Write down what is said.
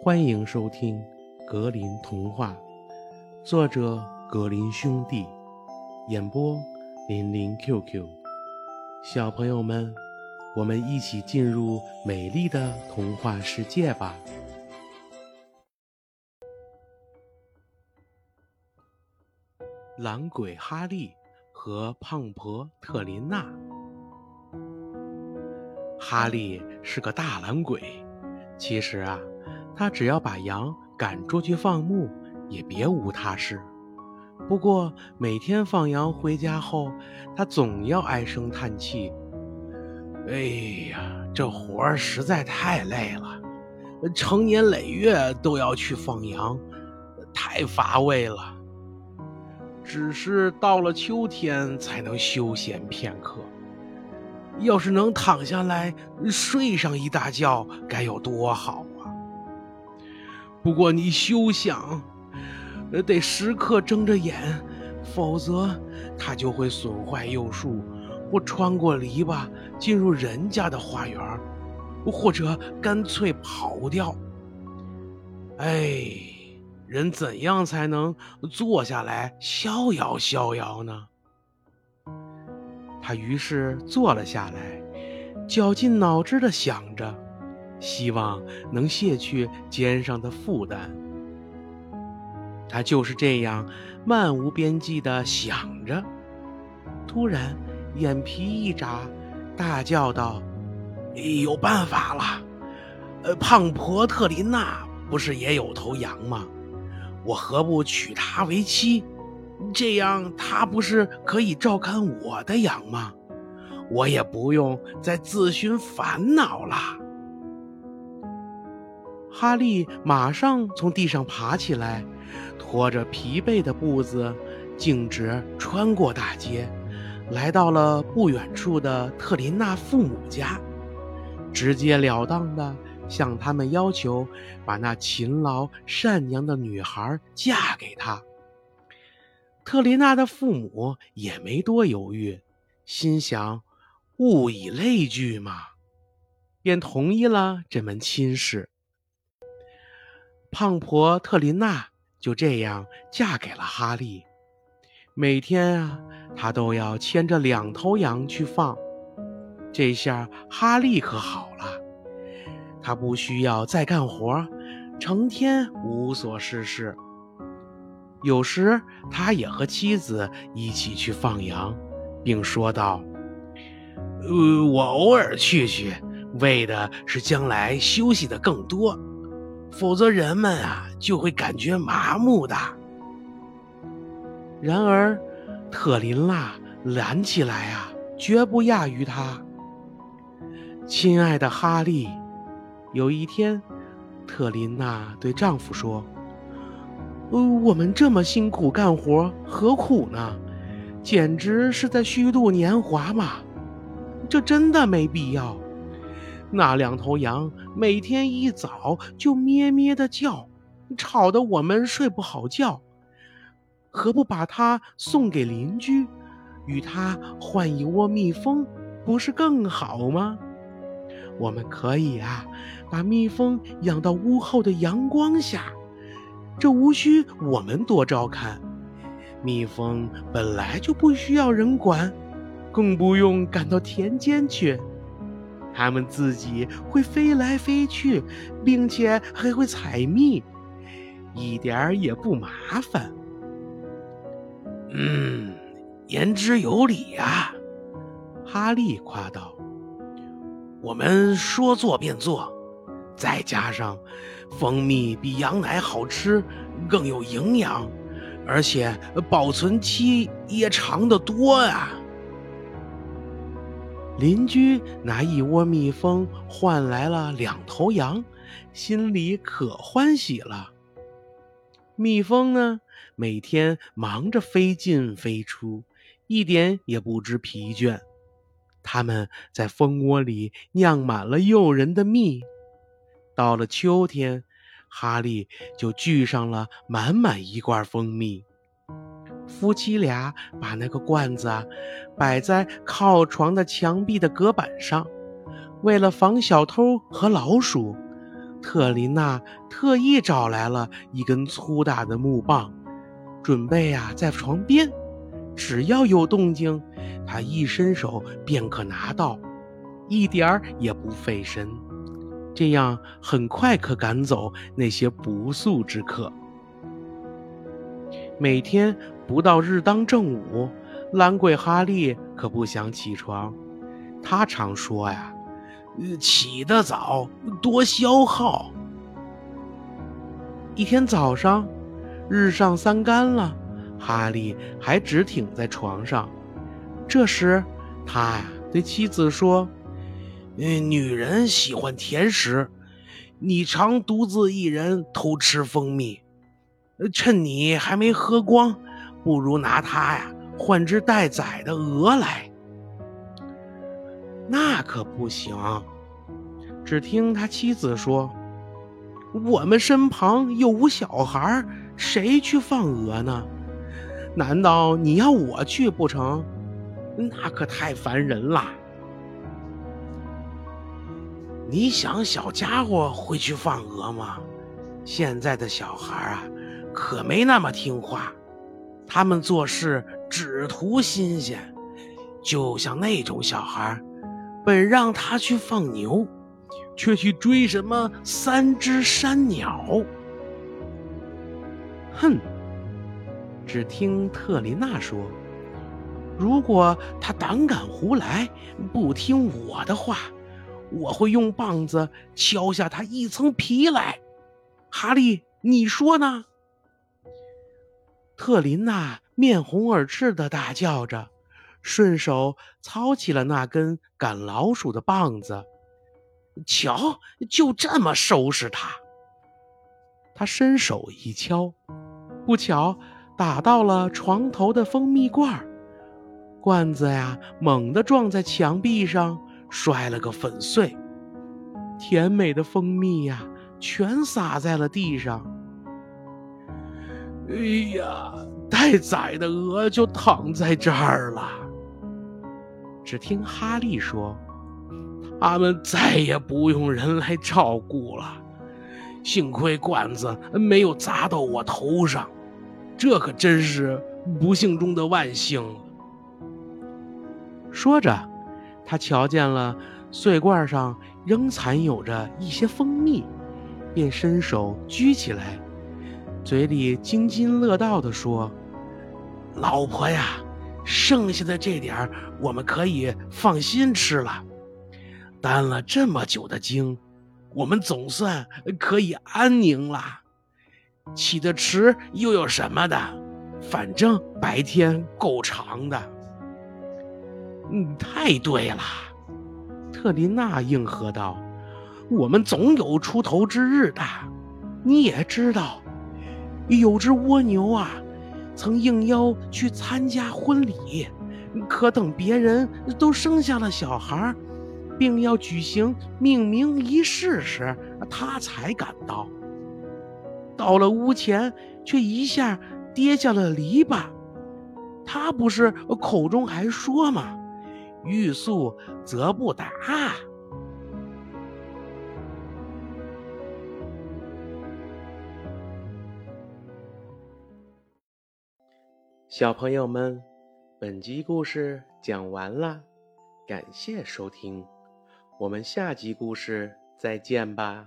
欢迎收听《格林童话》，作者格林兄弟，演播林林 QQ。小朋友们，我们一起进入美丽的童话世界吧！懒鬼哈利和胖婆特琳娜。哈利是个大懒鬼，其实啊。他只要把羊赶出去放牧，也别无他事。不过每天放羊回家后，他总要唉声叹气：“哎呀，这活儿实在太累了，成年累月都要去放羊，太乏味了。只是到了秋天才能休闲片刻。要是能躺下来睡上一大觉，该有多好！”不过你休想，得时刻睁着眼，否则它就会损坏幼树，或穿过篱笆进入人家的花园，或者干脆跑掉。哎，人怎样才能坐下来逍遥逍遥呢？他于是坐了下来，绞尽脑汁地想着。希望能卸去肩上的负担。他就是这样漫无边际地想着，突然眼皮一眨，大叫道：“有办法了！呃，胖婆特琳娜不是也有头羊吗？我何不娶她为妻？这样她不是可以照看我的羊吗？我也不用再自寻烦恼了。”哈利马上从地上爬起来，拖着疲惫的步子，径直穿过大街，来到了不远处的特琳娜父母家，直截了当地向他们要求把那勤劳善良的女孩嫁给他。特琳娜的父母也没多犹豫，心想：物以类聚嘛，便同意了这门亲事。胖婆特琳娜就这样嫁给了哈利。每天啊，她都要牵着两头羊去放。这下哈利可好了，他不需要再干活，成天无所事事。有时他也和妻子一起去放羊，并说道：“呃，我偶尔去去，为的是将来休息的更多。”否则，人们啊就会感觉麻木的。然而，特琳娜懒起来啊，绝不亚于他。亲爱的哈利，有一天，特琳娜对丈夫说：“呃，我们这么辛苦干活，何苦呢？简直是在虚度年华嘛！这真的没必要。”那两头羊每天一早就咩咩的叫，吵得我们睡不好觉。何不把它送给邻居，与它换一窝蜜蜂，不是更好吗？我们可以啊，把蜜蜂养到屋后的阳光下，这无需我们多照看。蜜蜂本来就不需要人管，更不用赶到田间去。它们自己会飞来飞去，并且还会采蜜，一点儿也不麻烦。嗯，言之有理呀，哈利夸道。我们说做便做，再加上蜂蜜比羊奶好吃，更有营养，而且保存期也长得多啊。邻居拿一窝蜜蜂换来了两头羊，心里可欢喜了。蜜蜂呢，每天忙着飞进飞出，一点也不知疲倦。它们在蜂窝里酿满了诱人的蜜。到了秋天，哈利就聚上了满满一罐蜂蜜。夫妻俩把那个罐子啊摆在靠床的墙壁的隔板上，为了防小偷和老鼠，特琳娜特意找来了一根粗大的木棒，准备呀在床边，只要有动静，她一伸手便可拿到，一点儿也不费神。这样很快可赶走那些不速之客。每天不到日当正午，懒鬼哈利可不想起床。他常说呀：“起得早多消耗。”一天早上，日上三竿了，哈利还直挺在床上。这时，他呀对妻子说。嗯，女人喜欢甜食，你常独自一人偷吃蜂蜜，趁你还没喝光，不如拿它呀换只待宰的鹅来。那可不行。只听他妻子说：“我们身旁又无小孩，谁去放鹅呢？难道你要我去不成？那可太烦人了。”你想小家伙会去放鹅吗？现在的小孩啊，可没那么听话，他们做事只图新鲜。就像那种小孩，本让他去放牛，却去追什么三只山鸟。哼！只听特丽娜说：“如果他胆敢胡来，不听我的话。”我会用棒子敲下他一层皮来，哈利，你说呢？特琳娜面红耳赤的大叫着，顺手操起了那根赶老鼠的棒子。瞧，就这么收拾他。他伸手一敲，不巧打到了床头的蜂蜜罐罐子呀，猛地撞在墙壁上。摔了个粉碎，甜美的蜂蜜呀，全洒在了地上。哎呀，待宰的鹅就躺在这儿了。只听哈利说：“他们再也不用人来照顾了。幸亏罐子没有砸到我头上，这可真是不幸中的万幸。”说着。他瞧见了碎罐上仍残有着一些蜂蜜，便伸手掬起来，嘴里津津乐道地说：“老婆呀，剩下的这点我们可以放心吃了。担了这么久的惊，我们总算可以安宁了。起得迟又有什么的？反正白天够长的。”嗯，太对了，特琳娜应和道：“我们总有出头之日的。你也知道，有只蜗牛啊，曾应邀去参加婚礼，可等别人都生下了小孩，并要举行命名仪式时，他才赶到。到了屋前，却一下跌下了篱笆。他不是口中还说吗？”欲速则不达。小朋友们，本集故事讲完了，感谢收听，我们下集故事再见吧。